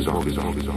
zombies, zombies, all.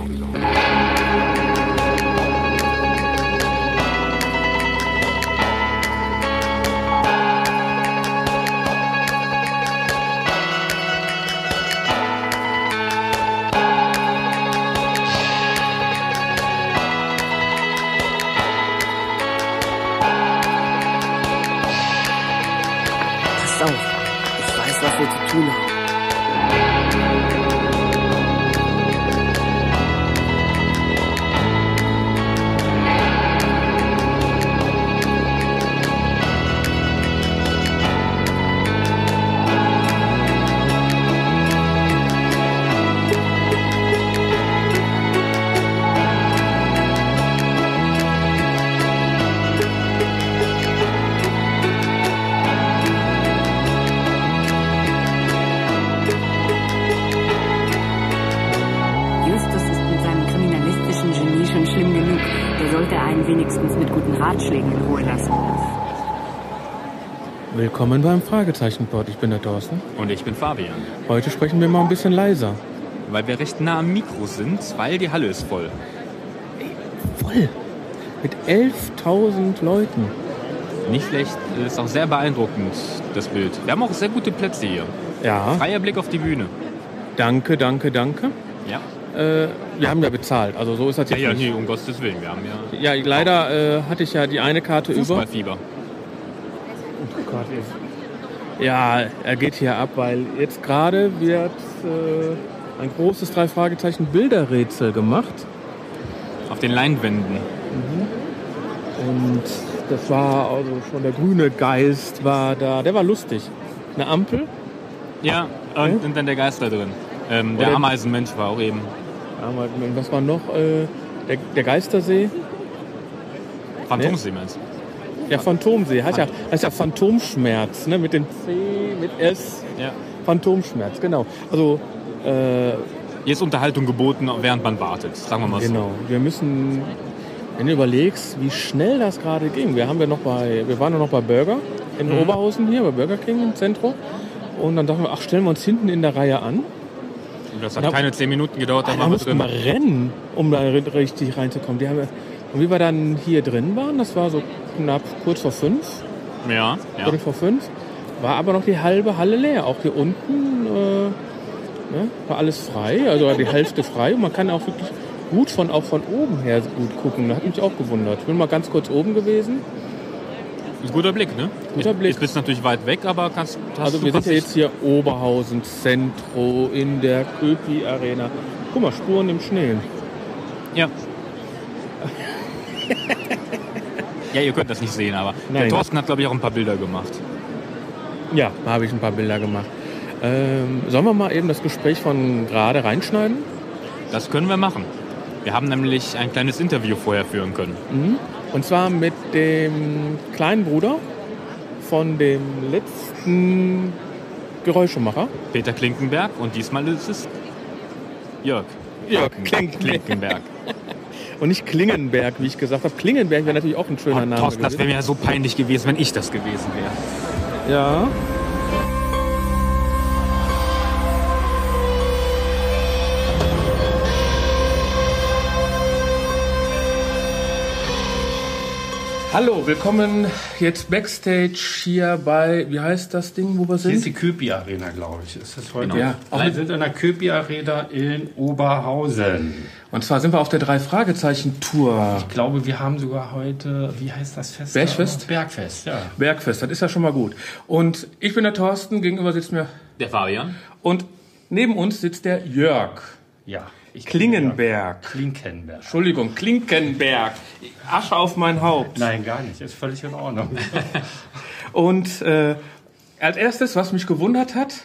Willkommen beim Fragezeichenport. Ich bin der Thorsten. Und ich bin Fabian. Heute sprechen wir mal ein bisschen leiser. Weil wir recht nah am Mikro sind, weil die Halle ist voll. Voll. Mit 11.000 Leuten. Nicht schlecht, ist auch sehr beeindruckend, das Bild. Wir haben auch sehr gute Plätze hier. Ja. Freier Blick auf die Bühne. Danke, danke, danke. Ja. Äh, wir haben ja bezahlt. Also so ist das Ja, jetzt ja, nicht. nee, um Gottes Willen. Wir haben ja Ja, leider äh, hatte ich ja die eine Karte über. Fußballfieber. Oh Gott, ey. Ja, er geht hier ab, weil jetzt gerade wird äh, ein großes drei Fragezeichen Bilderrätsel gemacht. Auf den Leinwänden. Und das war also schon der grüne Geist war da. Der war lustig. Eine Ampel. Ja, und, und dann der Geist da drin. Ähm, der Ameisenmensch war auch eben. Was war noch? Äh, der, der Geistersee. Phantomsee meinst du? Ja, Phantomsee. Heißt ja, heißt ja Phantomschmerz, ne? Mit dem C, mit S. Ja. Phantomschmerz, genau. Also, äh, Hier ist Unterhaltung geboten, während man wartet. Sagen wir mal so. genau. Wir müssen, wenn du überlegst, wie schnell das gerade ging. Wir haben ja noch bei, wir waren ja noch bei Burger in Mhm. Oberhausen hier, bei Burger King im Zentrum. Und dann dachten wir, ach, stellen wir uns hinten in der Reihe an. Und Das hat Ja. keine zehn Minuten gedauert, dann Da waren wir drin. wir rennen, um da ri- richtig reinzukommen. Die haben, und wie wir dann hier drin waren, das war so knapp kurz vor fünf, Ja, ja. Viertel vor fünf, war aber noch die halbe Halle leer. Auch hier unten äh, ne, war alles frei, also war die Hälfte frei. Und man kann auch wirklich gut von, auch von oben her gut gucken. Das hat mich auch gewundert. Ich bin mal ganz kurz oben gewesen. Ein guter Blick, ne? Guter ich, Blick. Ich bist natürlich weit weg, aber kannst, Also du wir sind ja jetzt hier Oberhausen Zentro in der Köpi Arena. Guck mal, Spuren im Schnee. Ja. Ja, ihr könnt das nicht sehen, aber der Nein. Thorsten hat, glaube ich, auch ein paar Bilder gemacht. Ja, da habe ich ein paar Bilder gemacht. Ähm, sollen wir mal eben das Gespräch von gerade reinschneiden? Das können wir machen. Wir haben nämlich ein kleines Interview vorher führen können. Und zwar mit dem kleinen Bruder von dem letzten Geräuschemacher. Peter Klinkenberg und diesmal ist es Jörg. Jörg Klinkenberg. Und nicht Klingenberg, wie ich gesagt habe. Klingenberg wäre natürlich auch ein schöner Oh, Name. Thorsten, das wäre mir ja so peinlich gewesen, wenn ich das gewesen wäre. ja. Hallo, willkommen jetzt Backstage hier bei, wie heißt das Ding, wo wir Hier ist sind? die Köpi Arena, glaube ich. Ist das heute? Genau. Ja. Auch wir sind in der Köpi Arena in Oberhausen. Und zwar sind wir auf der Drei-Fragezeichen-Tour. Ich glaube, wir haben sogar heute, wie heißt das Fest? Bergfest? Bergfest, ja. Bergfest, das ist ja schon mal gut. Und ich bin der Thorsten, gegenüber sitzt mir, Der Fabian? und neben uns sitzt der Jörg. Ja. Ich Klingenberg. Klinkenberg. Entschuldigung, Klinkenberg. Asche auf mein Haupt. Nein, gar nicht. Ist völlig in Ordnung. Und äh, als erstes, was mich gewundert hat,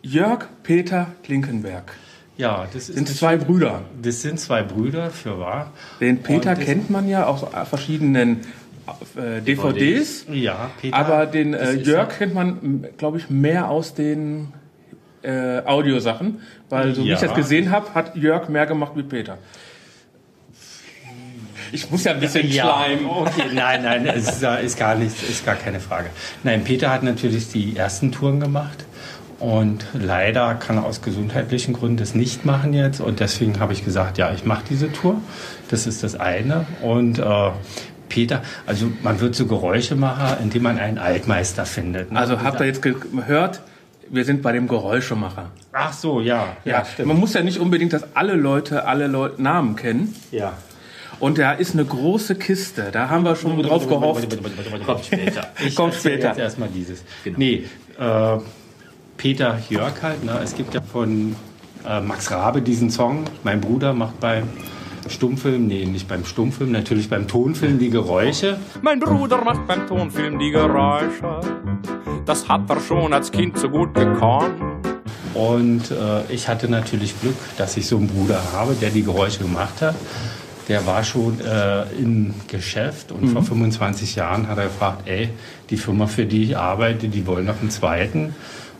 Jörg Peter Klinkenberg. Ja, das ist Sind zwei Brüder. das sind zwei Brüder, für wahr. Den Peter kennt man ja aus verschiedenen äh, DVDs. Ja, Peter. Aber den äh, Jörg kennt man, glaube ich, mehr aus den äh, Audiosachen. Weil so wie Ja. ich das gesehen habe, hat Jörg mehr gemacht wie Peter. Ich muss ja ein bisschen Ja, schleimen. okay, nein, nein, es ist, gar nichts, ist gar keine Frage. Nein, Peter hat natürlich die ersten Touren gemacht Und leider kann er aus gesundheitlichen Gründen das nicht machen jetzt. Und deswegen habe ich gesagt, ja, ich mache diese Tour. Das ist das eine. Und äh, Peter, also man wird so Geräusche machen, indem man einen Altmeister findet. ne? Also habt ihr jetzt gehört, wir sind bei dem Geräuschemacher. Ach so, ja. Ja, man muss ja nicht unbedingt, dass alle Leute alle Leu Namen kennen. ja. Und da ist eine große Kiste. Da haben wir schon drauf gehofft. Kommt später. Ich Kommt später. Jetzt erstmal dieses. Nee, äh, Peter Jörg halt. Ne? Es gibt ja von äh, Max Rabe diesen Song. Mein Bruder macht beim Stummfilm, nee, nicht beim Stummfilm, natürlich beim Tonfilm die Geräusche. Mein Bruder macht beim Tonfilm die Geräusche. Das hat er schon als Kind so gut gekonnt. Und äh, ich hatte natürlich Glück, dass ich so einen Bruder habe, der die Geräusche gemacht hat. Der war schon äh, im Geschäft und vor 25 Jahren hat er gefragt, ey, die Firma, für die ich arbeite, die wollen noch einen zweiten.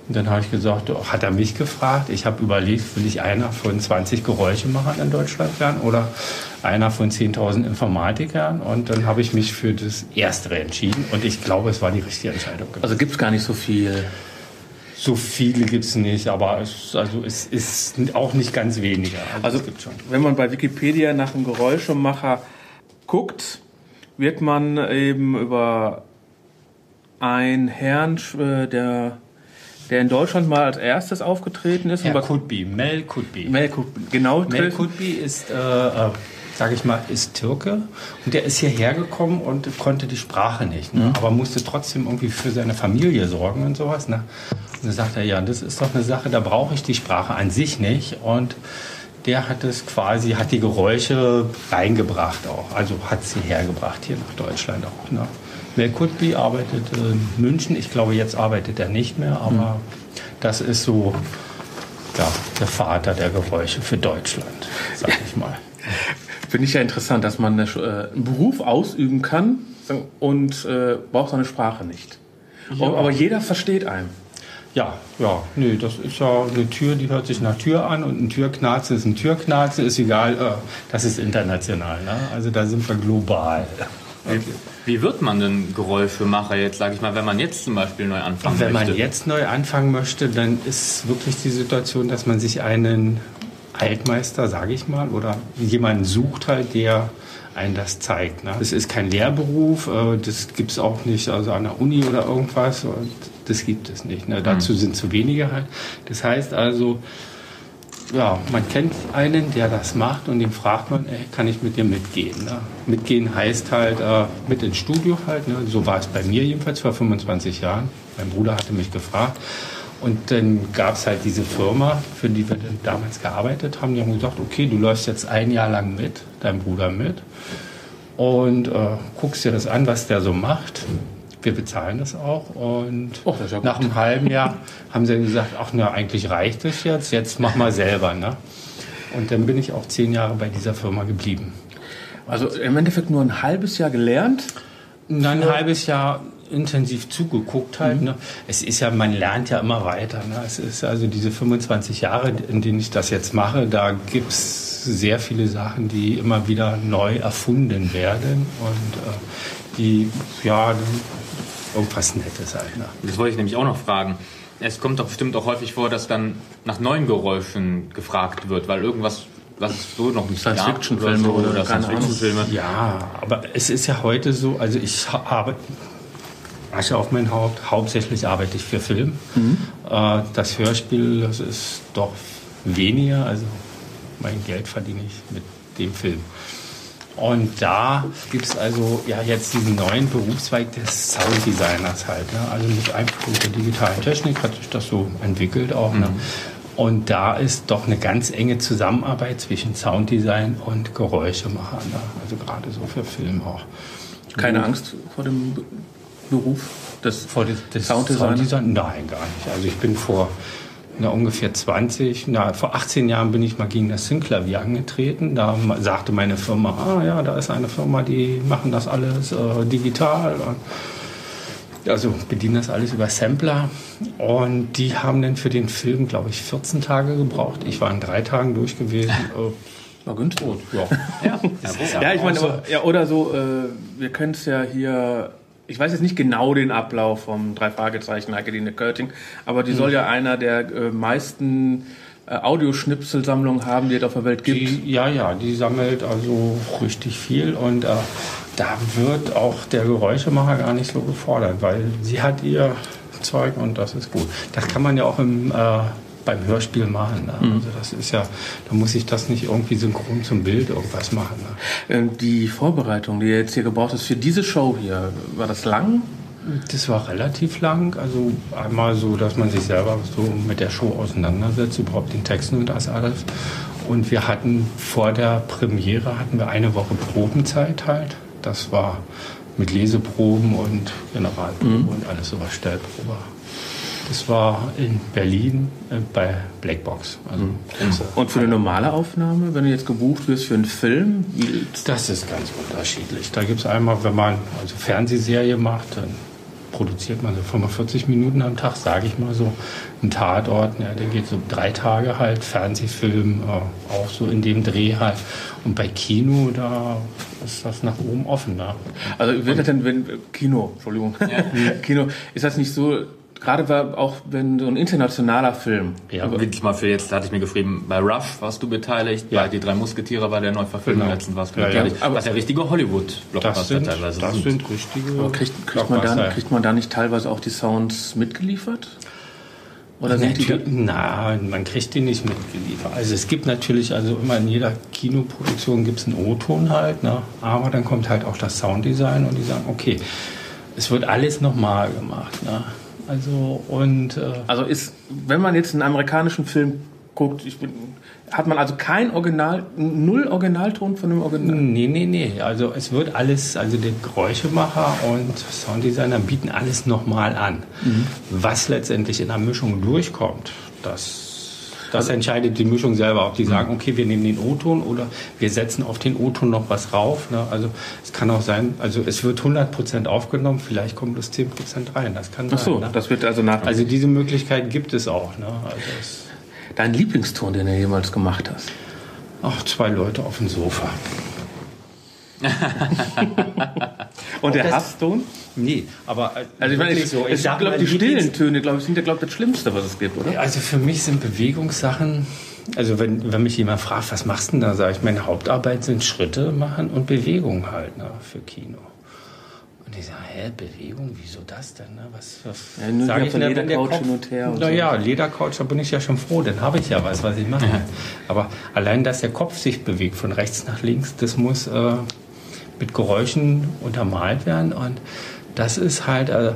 Und dann habe ich gesagt, oh, hat er mich gefragt. Ich habe überlegt, will ich einer von 20 Geräuschemachern in Deutschland werden oder einer von 10.000 Informatikern? Und dann habe ich mich für das Erstere entschieden. Und ich glaube, es war die richtige Entscheidung. gewesen. Also gibt's gar nicht so viel. So viele gibt es nicht, aber es, also es ist auch nicht ganz weniger. Also es gibt schon. wenn man bei Wikipedia nach einem Geräuschemacher guckt, wird man eben über einen Herrn, äh, der, der in Deutschland mal als erstes aufgetreten ist. Herr und bei- Kutbi, Mel Kutbi. Mel Kut- genau, Mel treffen. Kutbi ist, äh, äh, sage ich mal, ist Türke und der ist hierher gekommen und konnte die Sprache nicht, ne? aber musste trotzdem irgendwie für seine Familie sorgen und sowas. Ne? Und dann sagt er, ja, das ist doch eine Sache, da brauche ich die Sprache an sich nicht und der hat es quasi, hat die Geräusche reingebracht auch, also hat sie hergebracht hier nach Deutschland auch. Ne? Mel Kutbi arbeitet in München, ich glaube, jetzt arbeitet er nicht mehr, aber das ist so ja, der Vater der Geräusche für Deutschland, sag ich mal. Finde ich ja interessant, dass man äh, einen Beruf ausüben kann und äh, braucht seine Sprache nicht. Aber jeder versteht einen. Ja, ja, nee, das ist ja eine Tür, die hört sich nach Tür an und ein Türknarze ist ein Türknarze, ist egal, äh, das ist international, ne? also da sind wir global. Wie wird man denn Geräuschemacher jetzt, sage ich mal, wenn man jetzt zum Beispiel neu anfangen Wenn man möchte? jetzt neu anfangen möchte, dann ist wirklich die Situation, dass man sich einen Altmeister, sage ich mal, oder jemanden sucht halt, der einen das zeigt. Ne? Es ist kein Lehrberuf, äh, das gibt es auch nicht also an der Uni oder irgendwas. Und das gibt es nicht. Ne? Dazu sind zu wenige halt. Das heißt also, ja, man kennt einen, der das macht und den fragt man, ey, kann ich mit dir mitgehen? Ne? Mitgehen heißt halt äh, mit ins Studio halt. Ne? So war es bei mir jedenfalls vor 25 Jahren. Mein Bruder hatte mich gefragt. Und dann gab es halt diese Firma, für die wir damals gearbeitet haben. Die haben gesagt, okay, du läufst jetzt ein Jahr lang mit, dein Bruder mit. Und äh, guckst dir das an, was der so macht. Wir bezahlen das auch. Und Oh, das ja nach einem halben Jahr haben sie gesagt, ach na, eigentlich reicht es jetzt, jetzt mach mal selber. Ne? Und dann bin ich auch zehn Jahre bei dieser Firma geblieben. Also im Endeffekt nur ein halbes Jahr gelernt. Dann ein halbes Jahr intensiv zugeguckt halt. Ne? Es ist ja, man lernt ja immer weiter. Ne? Es ist also diese 25 Jahre, in denen ich das jetzt mache, da gibt es sehr viele Sachen, die immer wieder neu erfunden werden und äh, die, ja, irgendwas Nettes halt. Ne? Das wollte ich nämlich auch noch fragen. Es kommt doch bestimmt auch häufig vor, dass dann nach neuen Geräuschen gefragt wird, weil irgendwas, was es so noch nicht Science-Fiction-Filme oder oder keine Ahnung. Science-Fiction-Filme. Ja, aber es ist ja heute so, also ich habe Asche auf mein Haupt, hauptsächlich arbeite ich für Film. Äh, das Hörspiel, das ist doch weniger, also mein Geld verdiene ich mit dem Film. Und da gibt es also ja jetzt diesen neuen Berufszweig des Sounddesigners halt. Ne? Also nicht einfach mit der digitalen Technik hat sich das so entwickelt auch. Ne? Und da ist doch eine ganz enge Zusammenarbeit zwischen Sounddesign und Geräuschemacher. Ne? Also gerade so für Film auch. Keine Angst vor dem Be- Beruf des Vor des, des Sounddesigner? Sounddesign? Nein, gar nicht. Also ich bin vor na, ungefähr 20, na, vor 18 Jahren bin ich mal gegen das Synklavier angetreten. Da sagte meine Firma, ah ja, da ist eine Firma, die machen das alles äh, digital. Und also bedienen das alles über Sampler. Und die haben dann für den Film, glaube ich, 14 Tage gebraucht. Ich war in drei Tagen durch gewesen. Äh, War günstig. ja. Ja, Ja, ich meine, aber- ja, oder so, äh, wir können es ja hier ich weiß jetzt nicht genau den Ablauf vom drei Fragezeichen Heikeline Körting, aber die soll ja einer der äh, meisten äh, Audioschnipselsammlungen haben, die es auf der Welt gibt. Die, ja, ja, die sammelt also richtig viel und äh, da wird auch der Geräuschemacher gar nicht so gefordert, weil sie hat ihr Zeug und das ist gut. Das kann man ja auch im, äh, beim Hörspiel machen. Ne? Also das ist ja, da muss ich das nicht irgendwie synchron zum Bild irgendwas machen. Ne? Ähm, Die Vorbereitung, die jetzt hier gebraucht ist für diese Show hier, war das lang? Das war relativ lang. Also einmal so, dass man sich selber so mit der Show auseinandersetzt, überhaupt den Texten und das alles. Und wir hatten vor der Premiere hatten wir eine Woche Probenzeit halt. Das war mit Leseproben und Generalprobe und alles sowas, Stellprobe. Das war in Berlin äh, bei Blackbox. Also große Und für eine normale Aufnahme, wenn du jetzt gebucht wirst für einen Film, wie, Das ist ganz unterschiedlich. Da gibt es einmal, wenn man also Fernsehserie macht, dann produziert man so 45 Minuten am Tag, sage ich mal so. Ein Tatort, ja, der geht so drei Tage halt, Fernsehfilm äh, auch so in dem Dreh halt. Und bei Kino, da ist das nach oben offen. Ne? also wird das denn, wenn, Kino, Entschuldigung, Kino, ist das nicht so, gerade war auch wenn so ein internationaler Film, Ja, Wirklich mal für jetzt, da hatte ich mir geschrieben, bei Rush warst du beteiligt, Ja. bei Die drei Musketiere war der Neuverfilmung Genau. letztens warst du Ja, ja. beteiligt. Aber- was ja richtige Das Hollywood-Blockbuster teilweise das sind. sind richtige. aber kriegt, kriegt, man dann, kriegt man da nicht teilweise auch die Sounds mitgeliefert? Oder sind die Nein, man kriegt die nicht mitgeliefert. Also es gibt natürlich, also immer in jeder Kinoproduktion gibt es einen O-Ton halt, ne? aber dann kommt halt auch das Sounddesign und die sagen, okay, es wird alles nochmal gemacht. Ne? Also und äh, Also ist, wenn man jetzt einen amerikanischen Film guckt, ich bin, hat man also kein Original, null Originalton von dem Original. nee, nee, nee. Also es wird alles, also der Geräuschemacher und Sounddesigner bieten alles nochmal an. Was letztendlich in der Mischung durchkommt, das das entscheidet die Mischung selber, ob die sagen, okay, wir nehmen den O-Ton oder wir setzen auf den O-Ton noch was rauf. Ne? Also es kann auch sein, also es wird 100% aufgenommen, vielleicht kommt bloß 10% rein. Das kann Ach sein. so, ne? das wird also nach. Also diese Möglichkeit gibt es auch. Ne? Also es, Dein Lieblingston, den du jemals gemacht hast? auch zwei Leute auf dem Sofa. Und der Hasston? Nee, aber äh, Also ich meine, ich, so, sind, glaube die stillen Töne, glaube ich, sind ja, glaube ich, das Schlimmste, was es gibt, oder? Also für mich sind Bewegungssachen, also wenn, wenn mich jemand fragt, was machst du denn da, sage ich, meine Hauptarbeit sind Schritte machen und Bewegung halt ne, für Kino. Und ich sage, hä, Bewegung, wieso das denn? Ne? Was, was Ja, nur sag ich, der Ledercouch hin und her und Naja, Ledercouch, da bin ich ja schon froh, dann habe ich ja was, was ich mache. Aber allein, dass der Kopf sich bewegt von rechts nach links, das muss äh, mit Geräuschen untermalt werden und das ist halt... Äh,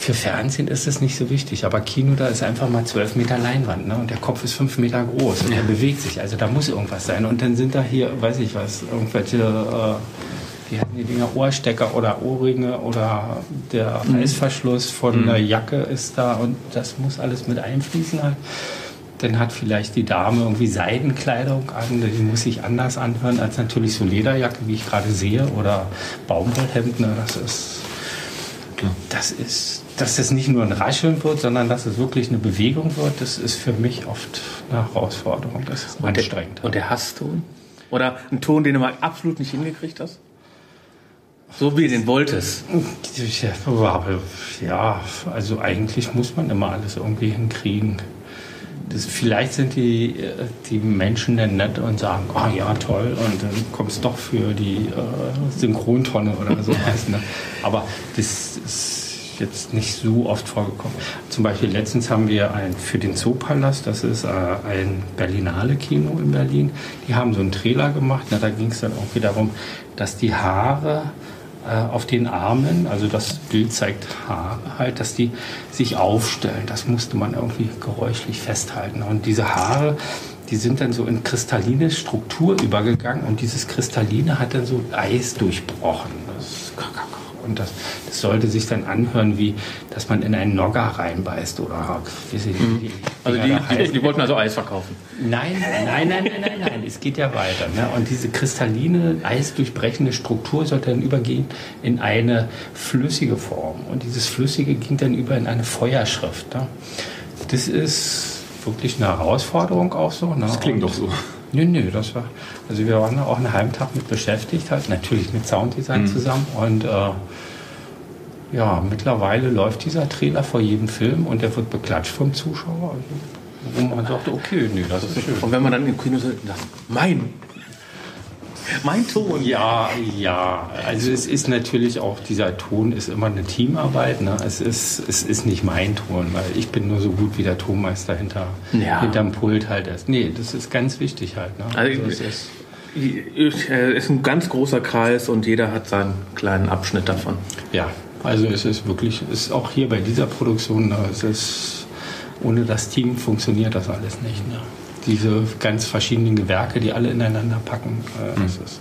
für Fernsehen ist es nicht so wichtig, aber Kino, da ist einfach mal zwölf Meter Leinwand ne? und der Kopf ist fünf Meter groß und der bewegt sich. Also da muss irgendwas sein. Und dann sind da hier, weiß ich was, irgendwelche, äh, wie hatten die Dinger, Ohrstecker oder Ohrringe oder der Reißverschluss von der Jacke ist da und das muss alles mit einfließen halt. Dann hat vielleicht die Dame irgendwie Seidenkleidung an, die muss sich anders anhören als natürlich so Lederjacke, wie ich gerade sehe, oder Baumwollhemd. Ne? Das ist das ist, dass es nicht nur ein Rascheln wird, sondern dass es wirklich eine Bewegung wird, das ist für mich oft eine Herausforderung. Das ist Und der, anstrengend. und der Hasston? Oder ein Ton, den du mal absolut nicht hingekriegt hast? So wie du den wolltest. Ja, also eigentlich muss man immer alles irgendwie hinkriegen. Das, vielleicht sind die, die Menschen dann nett und sagen, ah ja, toll, und dann kommt es doch für die äh, Synchrontonne oder so. ne? Aber das ist jetzt nicht so oft vorgekommen. Zum Beispiel letztens haben wir ein, für den Zoopalast, das ist äh, ein Berlinale Kino in Berlin, die haben so einen Trailer gemacht. Na, da ging es dann irgendwie darum, dass die Haare auf den Armen, also das Bild zeigt Haare halt, dass die sich aufstellen. Das musste man irgendwie geräuschlich festhalten. Und diese Haare, die sind dann so in kristalline Struktur übergegangen und dieses Kristalline hat dann so Eis durchbrochen. Das, und das, das sollte sich dann anhören, wie dass man in einen Nogger reinbeißt oder wie sie die, Also die, die, die wollten also Eis verkaufen. Nein, nein, nein, nein, nein, nein, es geht ja weiter. Ne? Und diese kristalline, eisdurchbrechende Struktur sollte dann übergehen in eine flüssige Form. Und dieses Flüssige ging dann über in eine Feuerschrift. Ne? Das ist wirklich eine Herausforderung auch so. Ne? Das klingt Und- doch so. Nö, nö, das war. Also wir waren da auch einen halben Tag mit beschäftigt, halt natürlich mit Sounddesign zusammen und äh, ja, mittlerweile läuft dieser Trailer vor jedem Film und der wird beklatscht vom Zuschauer. Also, wo man sagt, okay, nee, das ist schön. Und wenn man dann im Kino sagt, mein, mein Ton. Ja, ja. Also es ist natürlich auch, dieser Ton ist immer eine Teamarbeit. Ne? Es, ist, es ist nicht mein Ton, weil ich bin nur so gut wie der Tonmeister hinter, Ja. hinterm Pult halt ist. Nee, das ist ganz wichtig halt. Ne? Also, es ist, äh, ist ein ganz großer Kreis und jeder hat seinen kleinen Abschnitt davon. ja, also es ist wirklich, ist auch hier bei dieser Produktion, ne, es ist, ohne das Team funktioniert das alles nicht. Ne? Diese ganz verschiedenen Gewerke, die alle ineinander packen, äh, das ist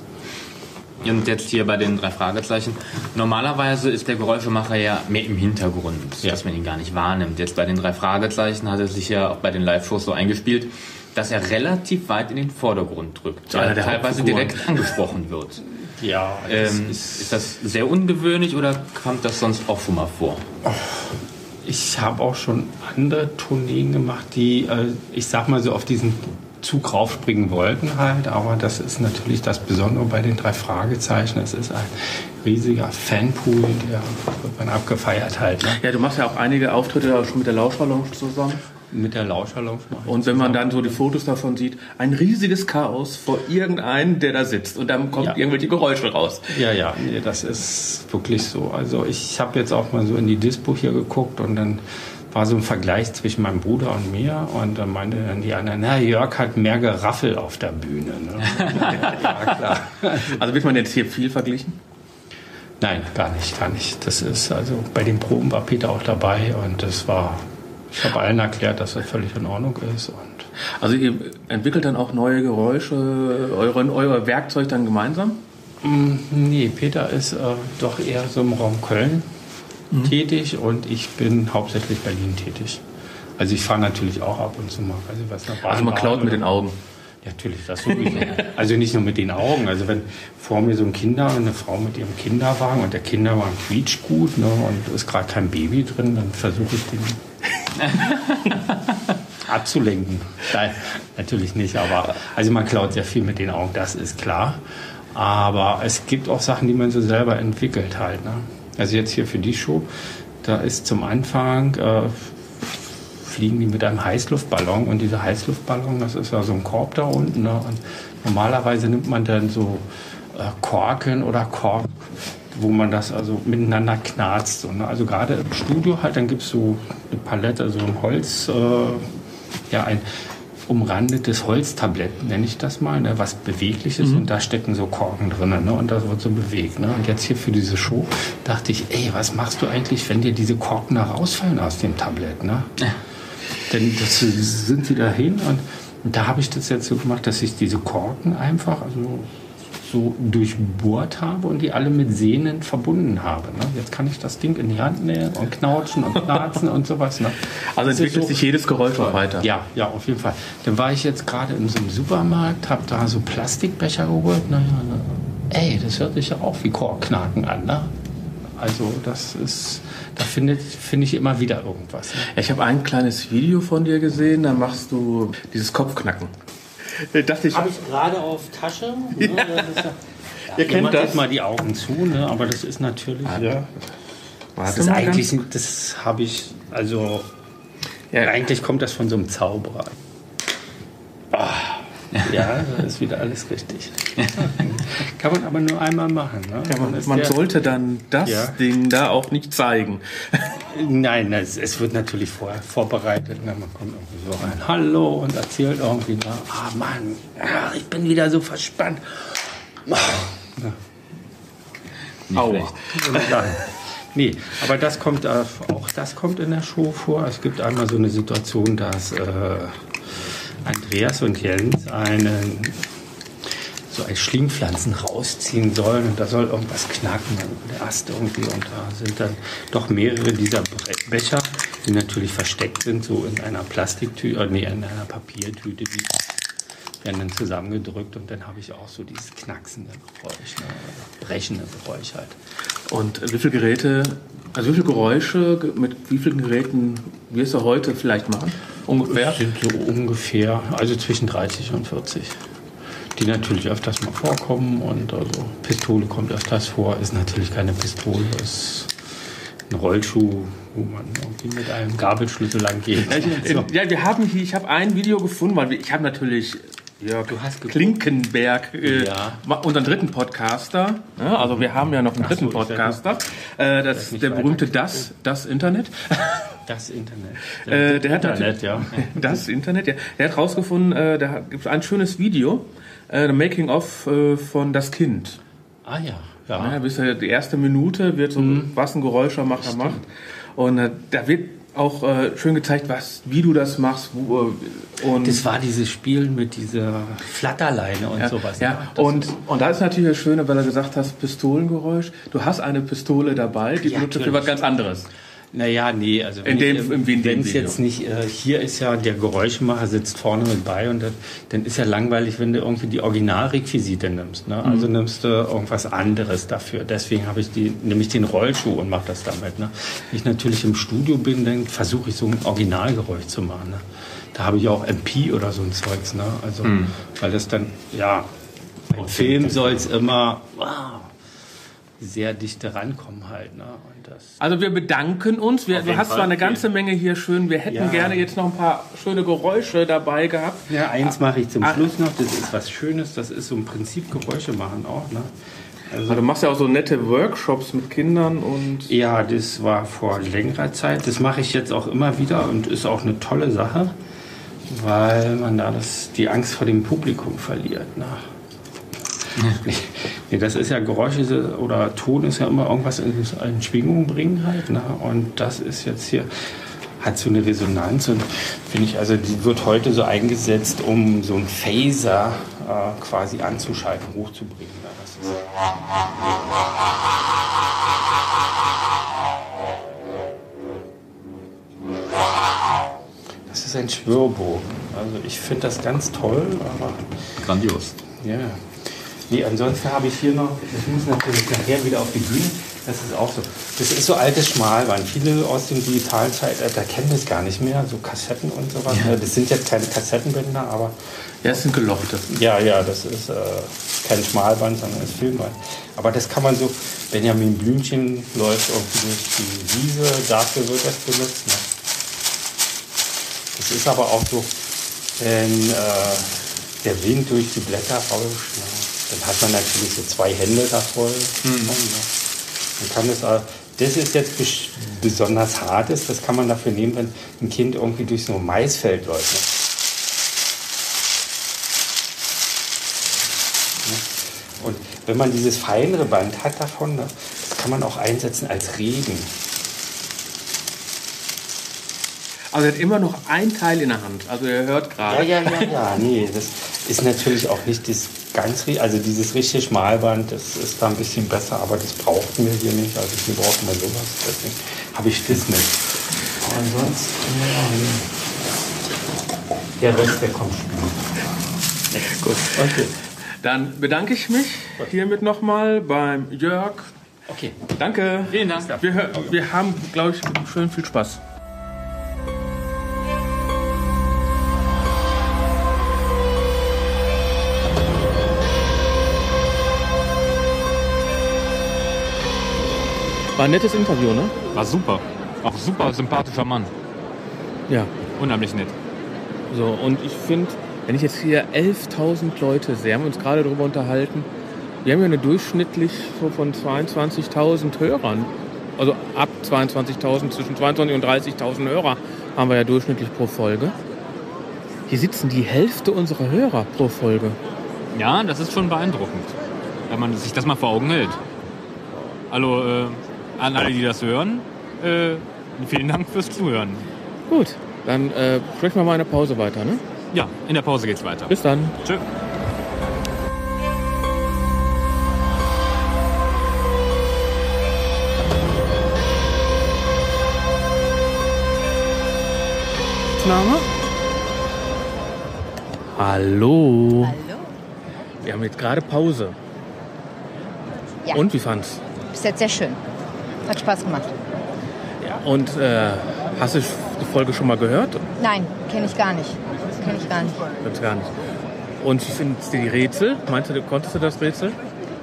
Und jetzt hier bei den drei Fragezeichen. Normalerweise ist der Geräuschemacher ja mehr im Hintergrund, Ja. dass man ihn gar nicht wahrnimmt. Jetzt bei den drei Fragezeichen hat es sich ja auch bei den Live-Shows so eingespielt, dass er relativ weit in den Vordergrund drückt. Ja, der teilweise direkt angesprochen wird. ja, es Ähm, ist das sehr ungewöhnlich oder kommt das sonst auch schon mal vor? Ich habe auch schon andere Tourneen gemacht, die, äh, ich sag mal so, auf diesen Zug raufspringen wollten halt. Aber das ist natürlich das Besondere bei den drei Fragezeichen. Es ist ein riesiger Fanpool, der wird man abgefeiert halt. Ne? Ja, du machst ja auch einige Auftritte schon mit der Lauschballon zusammen. Mit der Lauscherlauf mache ich Und wenn man dann so die Fotos davon sieht, ein riesiges Chaos vor irgendeinem, der da sitzt. Und dann kommen Ja. irgendwelche Geräusche raus. Ja, ja, nee, das ist wirklich so. Also ich habe jetzt auch mal so in die Dispo hier geguckt und dann war so ein Vergleich zwischen meinem Bruder und mir und dann meinte dann die anderen, na, Jörg hat mehr Geraffel auf der Bühne. Ne? ja, klar. Also wird man jetzt hier viel verglichen? Nein, gar nicht, gar nicht. Das ist, also bei den Proben war Peter auch dabei und das war, ich habe allen erklärt, dass das völlig in Ordnung ist Also ihr entwickelt dann auch neue Geräusche, euren, euer Werkzeug dann gemeinsam? Mm, Nee, Peter ist äh, doch eher so im Raum Köln tätig und ich bin hauptsächlich Berlin tätig. Also ich fahre natürlich auch ab und zu mal. Also, was nach Also man klaut mit den Augen. Ja, natürlich, das sowieso. also nicht nur mit den Augen. Also wenn vor mir so ein Kinder, eine Frau mit ihrem Kinderwagen und der Kinderwagen quietscht gut ne, und ist gerade kein Baby drin, dann versuche ich den abzulenken. Nein, natürlich nicht, aber also man klaut sehr viel mit den Augen, das ist klar. Aber es gibt auch Sachen, die man so selber entwickelt halt. Ne? Also jetzt hier für die Show, da ist zum Anfang äh, fliegen die mit einem Heißluftballon und dieser Heißluftballon, das ist ja so ein Korb da unten. Ne? Und normalerweise nimmt man dann so äh, Korken oder Kork, wo man das also miteinander knarzt. So, ne? Also gerade im Studio halt, dann gibt es so eine Palette, so ein Holz, äh, ja ein umrandetes Holztablett, nenne ich das mal, ne, was beweglich ist und da stecken so Korken drin ne, und das wird so bewegt. Ne. Und jetzt hier für diese Show dachte ich, ey, was machst du eigentlich, wenn dir diese Korken da rausfallen aus dem Tablett? Ne? Denn das sind sie dahin und, und da habe ich das jetzt so gemacht, dass ich diese Korken einfach also so durchbohrt habe und die alle mit Sehnen verbunden habe. Ne? Jetzt kann ich das Ding in die Hand nehmen und knautschen und knarzen und sowas. Ne? Also Das entwickelt so- sich jedes Geräusch auch weiter. ja, ja, auf jeden Fall. Dann war ich jetzt gerade in so einem Supermarkt, habe da so Plastikbecher geholt. Naja, ey, das hört sich ja auch wie Korkknacken an, ne? Also das ist, da finde finde ich immer wieder irgendwas. Ne? Ich habe ein kleines Video von dir gesehen, da machst du dieses Kopfknacken. Da dachte ich, Habe ich gerade auf Tasche. Ne? Das ist ja, ihr kennt das. jetzt mal die Augen zu, ne? aber das ist natürlich, ja. Das ist mal eigentlich, das habe ich, also Ja. eigentlich kommt das von so einem Zauberer. Ah, ja, da ist wieder alles richtig. Kann man aber nur einmal machen. Ne? Ja, man, man sollte dann das Ja. Ding da auch nicht zeigen. Nein, es, es wird natürlich vorher vorbereitet. Ne? Man kommt irgendwie so rein, hallo und erzählt irgendwie, ne? ah Mann, ja, ich bin wieder so verspannt. Ah, ja. Aua. Nein. Nee, aber das kommt äh, auch das kommt in der Show vor. Es gibt einmal so eine Situation, dass äh, Andreas und Jens einen so ein Schlingpflanzen rausziehen sollen und da soll irgendwas knacken, der Ast irgendwie und da sind dann doch mehrere dieser Becher, die natürlich versteckt sind, so in einer Plastiktüte, äh, nee, in einer Papiertüte, die werden dann zusammengedrückt und dann habe ich auch so dieses knacksende Geräusch, ne, brechende Geräusch halt. Und wie viele Geräte, also wie viele Geräusche ge- mit wie vielen Geräten wirst du heute vielleicht machen? Ungefähr? sind so ungefähr, also zwischen 30 und 40. Die natürlich öfters mal vorkommen und also Pistole kommt öfters vor, ist natürlich keine Pistole, ist ein Rollschuh, wo man irgendwie mit einem Gabelschlüssel lang geht. Ja, ja, wir haben hier, ich habe ein Video gefunden, weil ich habe natürlich Jörg Klinkenberg, äh, Ja. unseren dritten Podcaster. Ja, also wir haben ja noch einen dritten so, Podcaster. Äh, das ist der berühmte Das, das Internet. Das Internet. Äh, der hat Internet, ja. Das Internet, ja. Der hat rausgefunden, äh, da gibt es ein schönes Video, äh, The Making of äh, von Das Kind. Ah ja, Ja, ja. bis er die erste Minute wird so, was ein Geräusch er macht. Und äh, da wird auch äh, schön gezeigt, was, wie du das machst. Wo, äh, und Das war dieses Spielen mit dieser Flatterleine und ja, sowas. ja. Das und, und da ist natürlich das Schöne, weil er gesagt hast, Pistolengeräusch. Du hast eine Pistole dabei, die Ja, benutzt du für was ganz anderes. Naja, nee, also In dem- ich, im- in dem wenn es jetzt nicht, äh, hier ist ja der Geräuschemacher sitzt vorne mit bei und das, dann ist ja langweilig, wenn du irgendwie die Originalrequisite nimmst. Ne? Also Mhm. nimmst du irgendwas anderes dafür. Deswegen habe ich die, nämlich den Rollschuh und mache das damit. Ne? Wenn ich natürlich im Studio bin, dann versuche ich so ein Originalgeräusch zu machen. Ne? Da habe ich auch MP oder so ein Zeugs. Ne? Also, Mhm. weil das dann, ja, beim Film soll es immer, wow, sehr dicht rankommen halt. Ne? Also wir bedanken uns. Wir, du hast Fall. zwar eine ganze Menge hier schön. Wir hätten Ja. gerne jetzt noch ein paar schöne Geräusche dabei gehabt. Ja, eins mache ich zum Ah. Schluss noch. Das ist was Schönes. Das ist so im Prinzip Geräusche machen auch. Ne? Also du machst ja auch so nette Workshops mit Kindern und Ja, das war vor längerer Zeit. Das mache ich jetzt auch immer wieder und ist auch eine tolle Sache, weil man da das, die Angst vor dem Publikum verliert. Ne? Nee, das ist ja Geräusche oder Ton ist ja immer irgendwas in, in Schwingung bringen halt. Ne? Und das ist jetzt hier, hat so eine Resonanz und finde ich, also die wird heute so eingesetzt, um so einen Phaser äh, quasi anzuschalten, hochzubringen. Ne? Das ist, das ist ein Schwirrbogen. Also ich finde das ganz toll, aber Grandios. ja. Nee, ansonsten habe ich hier noch, ich muss natürlich nachher wieder auf die Bühne, das ist auch so. Das ist so altes Schmalband. Viele aus dem Digitalzeitalter kennen das gar nicht mehr, so Kassetten und sowas. Das sind jetzt keine Kassettenbänder, aber ja, es sind Gelochte. ja, ja, das ist äh, kein Schmalband, sondern ist Filmband. Aber das kann man so, Benjamin Blümchen läuft irgendwie durch die Wiese, dafür wird das benutzt. Ne? Das ist aber auch so, wenn äh, der Wind durch die Blätter rauscht, ne? Dann hat man natürlich so zwei Hände da voll. Ne? Man kann das, äh, das ist jetzt bes- besonders hartes, das kann man dafür nehmen, wenn ein Kind irgendwie durch so ein Maisfeld läuft. Ne? Und wenn man dieses feinere Band hat davon, ne, das kann man auch einsetzen als Regen. Also er hat immer noch ein Teil in der Hand. Also ihr hört gerade. ja, ja, ja. Nee, das ist natürlich auch nicht das ganz, also dieses richtige Schmalband, das ist da ein bisschen besser, aber das brauchten wir hier nicht. Also hier brauchen wir sowas. Deswegen habe ich das nicht. Aber ansonsten, ja, der Rest, der kommt später. Gut. Okay. Dann bedanke ich mich hiermit nochmal beim Jörg. Okay. Danke. Vielen Dank. Wir, wir haben, glaube ich, schön viel Spaß. War ein nettes Interview, ne? War super. Auch super sympathischer Mann. Ja. Unheimlich nett. So, und ich finde, wenn ich jetzt hier 11.000 Leute sehe, haben wir uns gerade darüber unterhalten, wir haben ja eine durchschnittlich so von 22.000 Hörern. Also ab 22.000, zwischen 22.000 und 30.000 Hörer haben wir ja durchschnittlich pro Folge. Hier sitzen die Hälfte unserer Hörer pro Folge. Ja, das ist schon beeindruckend, wenn man sich das mal vor Augen hält. Hallo äh, an alle, die das hören. Äh, vielen Dank fürs Zuhören. Gut, dann äh, sprechen wir mal in der Pause weiter, ne? Ja, in der Pause geht's weiter. Bis dann. Tschö. Name? Hallo. Hallo? Wir haben jetzt gerade Pause. Ja, Und wie fand's? bis jetzt sehr schön. Hat Spaß gemacht. Und äh, hast du die Folge schon mal gehört? Nein, kenne ich gar nicht. Kenne ich gar nicht. Gar nicht. Und wie findest du die Rätsel? Meinst du, du konntest du das Rätsel?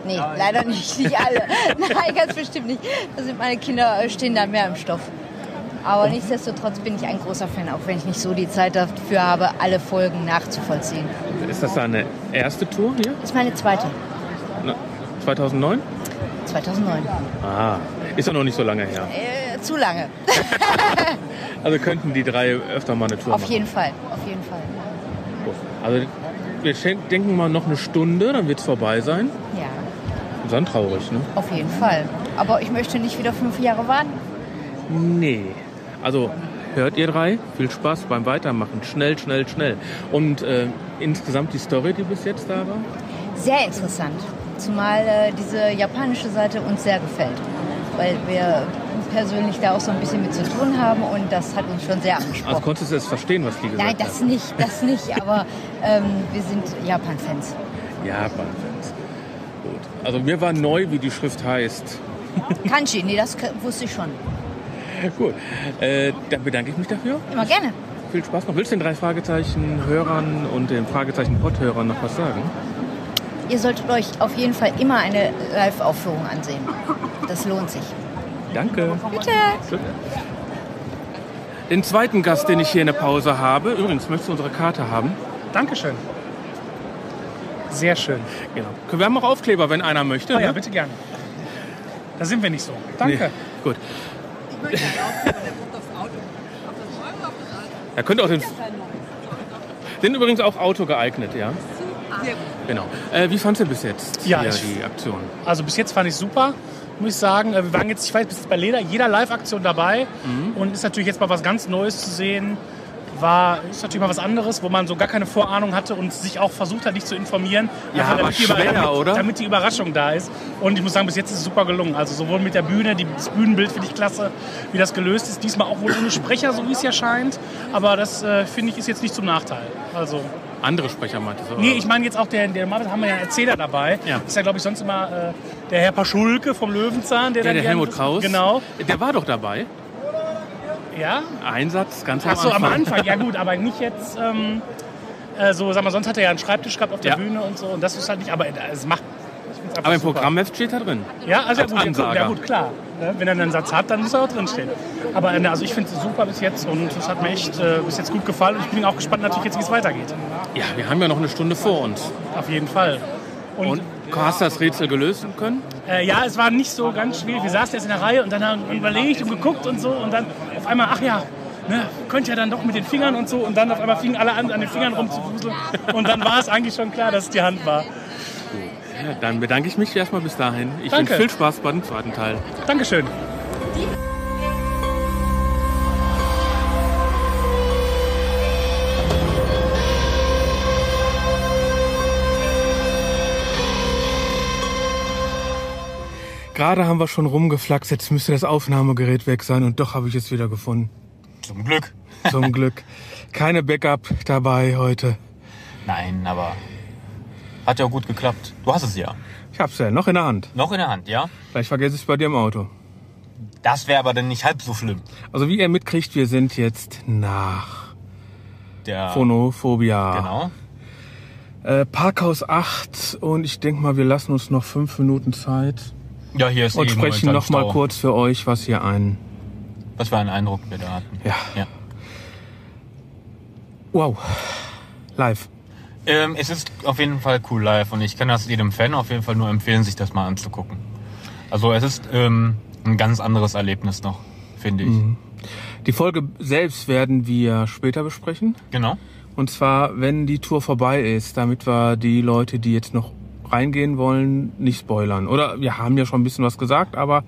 Nee, leider nicht. Nicht alle. Nein, ganz bestimmt nicht. Da sind meine Kinder äh, stehen da mehr im Stoff. Aber nichtsdestotrotz bin ich ein großer Fan, auch wenn ich nicht so die Zeit dafür habe, alle Folgen nachzuvollziehen. Ist das deine erste Tour hier? Das ist meine zweite. Na, 2009? 2009. Ah, ist ja noch nicht so lange her. Äh, zu lange. Also könnten die drei öfter mal eine Tour Auf machen. jeden Fall. Auf jeden Fall. Also wir denken mal noch eine Stunde, dann wird es vorbei sein. Ja, Ist dann traurig, ne? auf jeden Fall. Aber ich möchte nicht wieder fünf Jahre warten. Nee. Also hört ihr drei, viel Spaß beim Weitermachen. Schnell, schnell, schnell. Und äh, insgesamt die Story, die bis jetzt da war? Sehr interessant. Zumal äh, diese japanische Seite uns sehr gefällt. Weil wir persönlich da auch so ein bisschen mit zu tun haben und das hat uns schon sehr Also angesprochen. konntest du es verstehen, was die gesagt Nein, das haben? nicht, das nicht, aber ähm, wir sind Japan-Fans. Japan-Fans. Gut. Also mir war neu, wie die Schrift heißt. Kanji, nee, das wusste ich schon. Gut. Äh, dann bedanke ich mich dafür. Immer gerne. Viel Spaß noch. Willst du den drei Fragezeichen Hörern und den Fragezeichen Pod-Hörern noch was sagen? Ihr solltet euch auf jeden Fall immer eine Live-Aufführung ansehen. Das lohnt sich. Danke. Bitte. Den zweiten Gast, den ich hier in der Pause habe, übrigens, möchtest du unsere Karte haben? Dankeschön. Sehr schön. Genau. Wir haben auch Aufkleber, wenn einer möchte. Oh ja, ne? bitte gerne. Da sind wir nicht so. Danke. Nee. Gut. Er könnte auch den. Sind übrigens auch Auto geeignet, ja? Genau. Äh, wie fandst du bis jetzt Ja, hier ich- die Aktion? Also bis jetzt fand ich super, muss ich sagen. Äh, Wir waren jetzt, ich weiß, bis jetzt bei jeder, jeder Live-Aktion dabei Mhm. und ist natürlich jetzt mal was ganz Neues zu sehen. War, ist natürlich mal was anderes, wo man so gar keine Vorahnung hatte und sich auch versucht hat, nicht zu informieren. Ja, Einfach aber damit die, schwer, damit, oder? damit die Überraschung da ist. Und ich muss sagen, bis jetzt ist es super gelungen. Also sowohl mit der Bühne, die- das Bühnenbild finde ich klasse, wie das gelöst ist. Diesmal auch wohl ohne Sprecher, so wie es ja scheint. Aber das, äh, finde ich, ist jetzt nicht zum Nachteil. Also Andere Sprecher meintest du? Nee, ich meine jetzt auch, der, der Marvin haben wir ja einen Erzähler dabei. Ja. Ist ja, glaube ich, sonst immer äh, der Herr Paschulke vom Löwenzahn. Der, der gerne- Helmut Kraus. Genau. Der war doch dabei. Ja? Einsatz, ganz Ach so, am am Anfang. Anfang. Ja gut, aber nicht jetzt... Ähm, äh, so, sag mal, sonst hat er ja einen Schreibtisch gehabt auf der Ja. Bühne und so. Und das ist halt nicht... Aber äh, es macht... Aber im super. Programmheft steht er drin. Ja, also ja Als gut, ja, ja gut, klar. Ne? Wenn er einen Satz hat, dann muss er auch drinstehen. Aber äh, also ich finde es super bis jetzt und es hat mir echt äh, bis jetzt gut gefallen. Und ich bin auch gespannt natürlich jetzt, wie es weitergeht. Ja, wir haben ja noch eine Stunde vor uns. Auf jeden Fall. Und hast du das Rätsel gelöst können? Äh, ja, es war nicht so ganz schwierig. Wir saßen jetzt in der Reihe und dann haben wir überlegt und geguckt und so und dann auf einmal, ach ja, ne, könnte ja dann doch mit den Fingern und so und dann auf einmal fingen alle an, an den Fingern rumzufuseln und dann war es eigentlich schon klar, dass es die Hand war. Ja, dann bedanke ich mich erstmal bis dahin. Ich Danke. wünsche viel Spaß beim zweiten Teil. Dankeschön. Gerade haben wir schon rumgeflaxt, jetzt müsste das Aufnahmegerät weg sein und doch habe ich es wieder gefunden. Zum Glück. Zum Glück. Keine Backup dabei heute. Nein, aber hat ja auch gut geklappt. Du hast es ja. Ich hab's ja noch in der Hand. Noch in der Hand, ja? Vielleicht vergesse ich es bei dir im Auto. Das wäre aber dann nicht halb so schlimm. Also wie ihr mitkriegt, wir sind jetzt nach Der, Phonophobia. Genau. Äh, Parkhaus 8 und ich denke mal, wir lassen uns noch fünf Minuten Zeit Ja, hier ist und eh sprechen momentan noch mal Stau. kurz für euch, was hier ein... Was für einen Eindruck wir da hatten. Ja. ja. Wow. Live. Ähm, es ist auf jeden Fall cool live und ich kann das jedem Fan auf jeden Fall nur empfehlen, sich das mal anzugucken. Also es ist ähm, ein ganz anderes Erlebnis noch, finde ich. Mhm. Die Folge selbst werden wir später besprechen. Genau. Und zwar, wenn die Tour vorbei ist, damit wir die Leute, die jetzt noch reingehen wollen, nicht spoilern. Oder wir haben ja schon ein bisschen was gesagt, aber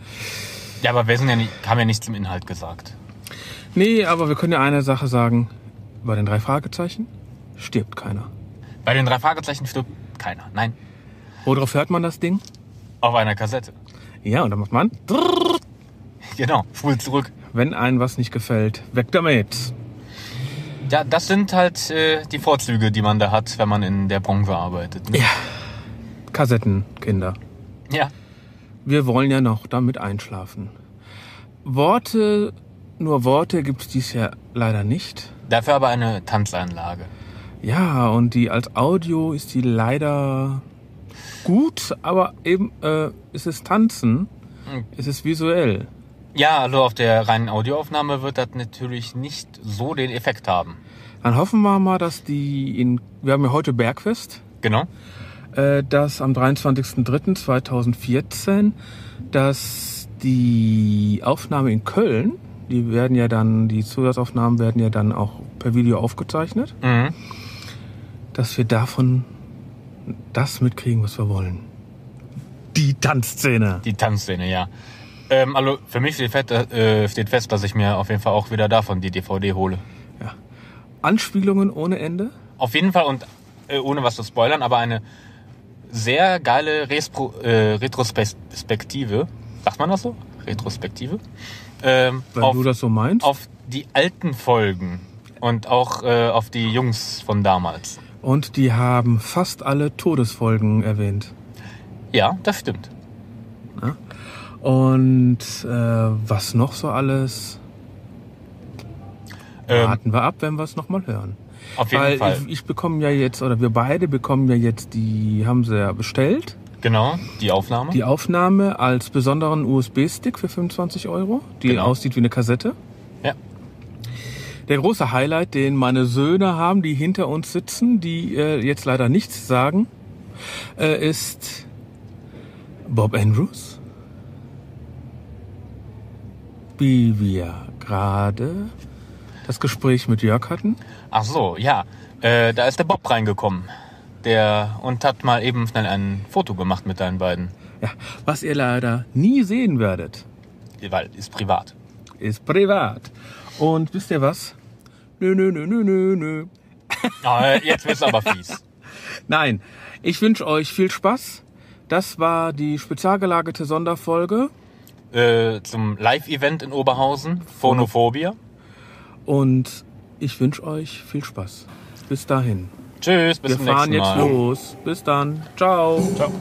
Ja, aber wir sind ja nicht, haben ja nichts zum Inhalt gesagt. nee, aber wir können ja eine Sache sagen. Bei den drei Fragezeichen stirbt keiner. Bei den drei Fragezeichen stirbt keiner. Nein. Worauf hört man das Ding? Auf einer Kassette. Ja, und dann macht man, Genau. Spul zurück. wenn einem was nicht gefällt, weg damit. Ja, das sind halt äh, die Vorzüge, die man da hat, wenn man in der Branche arbeitet. Ne? Ja. Kassettenkinder. ja. Wir wollen ja noch damit einschlafen. Worte, nur Worte gibt's dies Jahr leider nicht. Dafür aber eine Tanzanlage. Ja, und die als Audio ist die leider gut, aber eben äh, es ist Tanzen, Hm. es ist visuell. Ja, also auf der reinen Audioaufnahme wird das natürlich nicht so den Effekt haben. Dann hoffen wir mal, dass die in, wir haben ja heute Bergfest, Genau. Äh, dass am 23.03.2014, dass die Aufnahme in Köln, die werden ja dann, die Zusatzaufnahmen werden ja dann auch per Video aufgezeichnet, Mhm. dass wir davon das mitkriegen, was wir wollen. Die Tanzszene. Die Tanzszene, ja. Ähm, also für mich steht fest, äh, steht fest, dass ich mir auf jeden Fall auch wieder davon die DVD hole. Anspielungen ohne Ende. Auf jeden Fall und äh, ohne was zu spoilern, aber eine sehr geile Respro äh, Retrospektive. Sagt man das so? Retrospektive? Ähm, Wenn auf, du das so meinst. auf die alten Folgen und auch äh, auf die Jungs von damals. Und die haben fast alle Todesfolgen erwähnt. Ja, das stimmt. Und äh, was noch so alles? Ähm, Warten wir ab, wenn wir es nochmal hören. Auf jeden Weil Fall. Ich, ich bekomme ja jetzt, oder wir beide bekommen ja jetzt die, haben sie ja bestellt, Genau, die Aufnahme. die Aufnahme als besonderen USB-Stick für 25 Euro, die Genau. aussieht wie eine Kassette. Ja. Der große Highlight, den meine Söhne haben, die hinter uns sitzen, die äh, jetzt leider nichts sagen, äh, ist Bob Andrews. Wie wir gerade das Gespräch mit Jörg hatten. Ach so, ja. Äh, da ist der Bob reingekommen. Der und hat mal eben schnell ein Foto gemacht mit deinen beiden. Ja, was ihr leider nie sehen werdet, Weil ist privat. ist privat. Und wisst ihr was? Nö, nö, nö, nö, nö, nö. Ah, jetzt wird's aber fies. Nein, ich wünsche euch viel Spaß. Das war die spezial gelagerte Sonderfolge Äh, zum Live-Event in Oberhausen, Phonophobia. und ich wünsche euch viel Spaß. Bis dahin. Tschüss, bis Wir zum fahren nächsten jetzt Mal. los. Bis dann. Ciao. Ciao.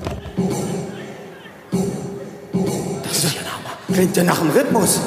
Das ist ja ein Hammer. Klingt ja nach dem Rhythmus.